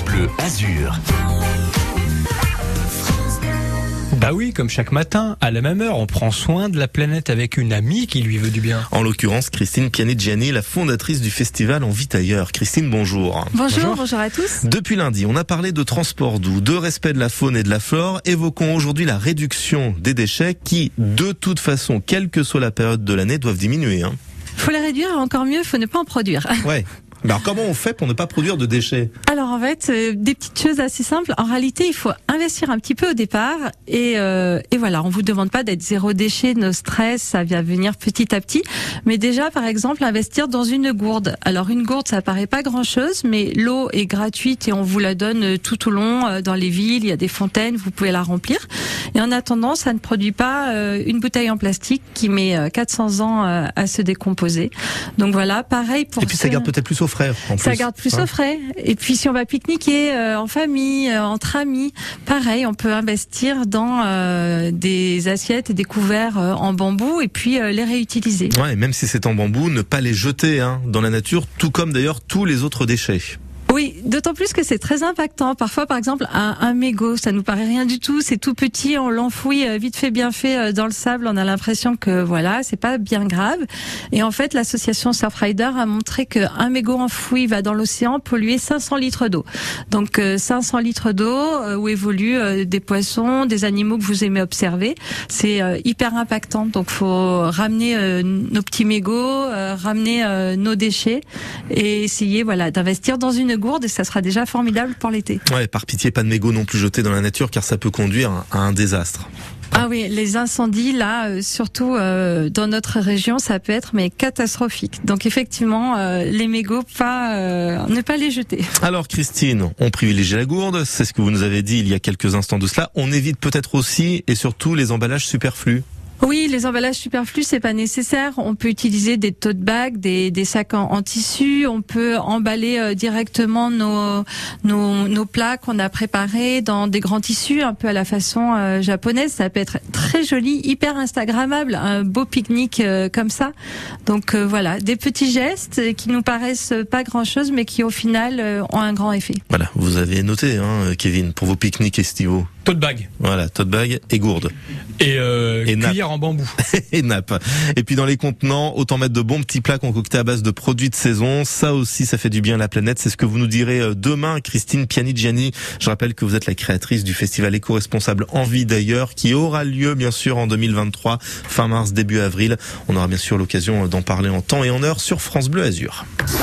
France Bleu Azur. Bah oui, comme chaque matin, à la même heure, on prend soin de la planète avec une amie qui lui veut du bien. En l'occurrence, Christine Pianigiani, la fondatrice du festival En Vit ailleurs. Christine, bonjour. Bonjour, bonjour, à tous. Depuis lundi, on a parlé de transport doux, de respect de la faune et de la flore. Évoquons aujourd'hui la réduction des déchets qui, de toute façon, quelle que soit la période de l'année, doivent diminuer. Hein. Faut les réduire, encore mieux, faut ne pas en produire. Ouais. Mais alors comment on fait pour ne pas produire de déchets? En fait, euh, des petites choses assez simples. En réalité, il faut investir un petit peu au départ et, euh, et voilà, on vous demande pas d'être zéro déchet, no stress, ça vient venir petit à petit. Mais déjà, par exemple, investir dans une gourde. Alors une gourde, ça paraît pas grand-chose, mais l'eau est gratuite et on vous la donne euh, tout au long dans les villes. Il y a des fontaines, vous pouvez la remplir. Et en attendant, ça ne produit pas une bouteille en plastique qui met euh, 400 ans à se décomposer. Donc voilà, pareil pour. Et puis ça garde peut-être plus au frais. En ça plus. garde plus Hein au frais. Et puis si on va pique-niquer euh, en famille, euh, entre amis, pareil, on peut investir dans euh, des assiettes et des couverts en bambou et puis les réutiliser. Ouais, et même si c'est en bambou, ne pas les jeter hein, dans la nature, tout comme d'ailleurs tous les autres déchets. Oui, d'autant plus que c'est très impactant. Parfois, par exemple, un, un mégot, ça nous paraît rien du tout, c'est tout petit, on l'enfouit euh, vite fait, bien fait euh, dans le sable, on a l'impression que voilà, c'est pas bien grave. Et en fait, l'association Surfrider a montré qu'un mégot enfoui va dans l'océan polluer 500 litres d'eau. Donc euh, 500 litres d'eau euh, où évoluent euh, des poissons, des animaux que vous aimez observer, c'est euh, hyper impactant. Donc faut ramener euh, nos petits mégots, euh, ramener euh, nos déchets et essayer voilà d'investir dans une gourde et ça sera déjà formidable pour l'été. Ouais, par pitié, pas de mégots non plus jetés dans la nature car ça peut conduire à un désastre. Ah oui, les incendies là, euh, surtout euh, dans notre région, ça peut être mais catastrophique. Donc effectivement, euh, les mégots, pas ne pas les jeter. Alors Christine, on privilégie la gourde, c'est ce que vous nous avez dit il y a quelques instants de cela. On évite peut-être aussi et surtout les emballages superflus. Oui, les emballages superflus, c'est pas nécessaire. On peut utiliser des tote bags, des, des sacs en, tissu. On peut emballer euh, directement nos, plats qu'on a préparés dans des grands tissus, un peu à la façon euh, japonaise. Ça peut être très joli, hyper instagrammable, un beau pique-nique euh, comme ça. Donc voilà, des petits gestes qui nous paraissent pas grand-chose, mais qui au final ont un grand effet. Voilà, vous avez noté, hein, Kevin, pour vos pique-niques estivaux. Tote bag Voilà, tote bag et gourde et, euh, Et nappe. cuillère en bambou. et nappe. Et puis dans les contenants, autant mettre de bons petits plats concoctés à base de produits de saison. Ça aussi, ça fait du bien à la planète. C'est ce que vous nous direz euh, demain, Christine Pianigiani. Je rappelle que vous êtes la créatrice du festival éco-responsable Envie d'ailleurs, qui aura lieu bien sûr en 2023, fin mars, début avril. On aura bien sûr l'occasion d'en parler en temps et en heure sur France Bleu Azur.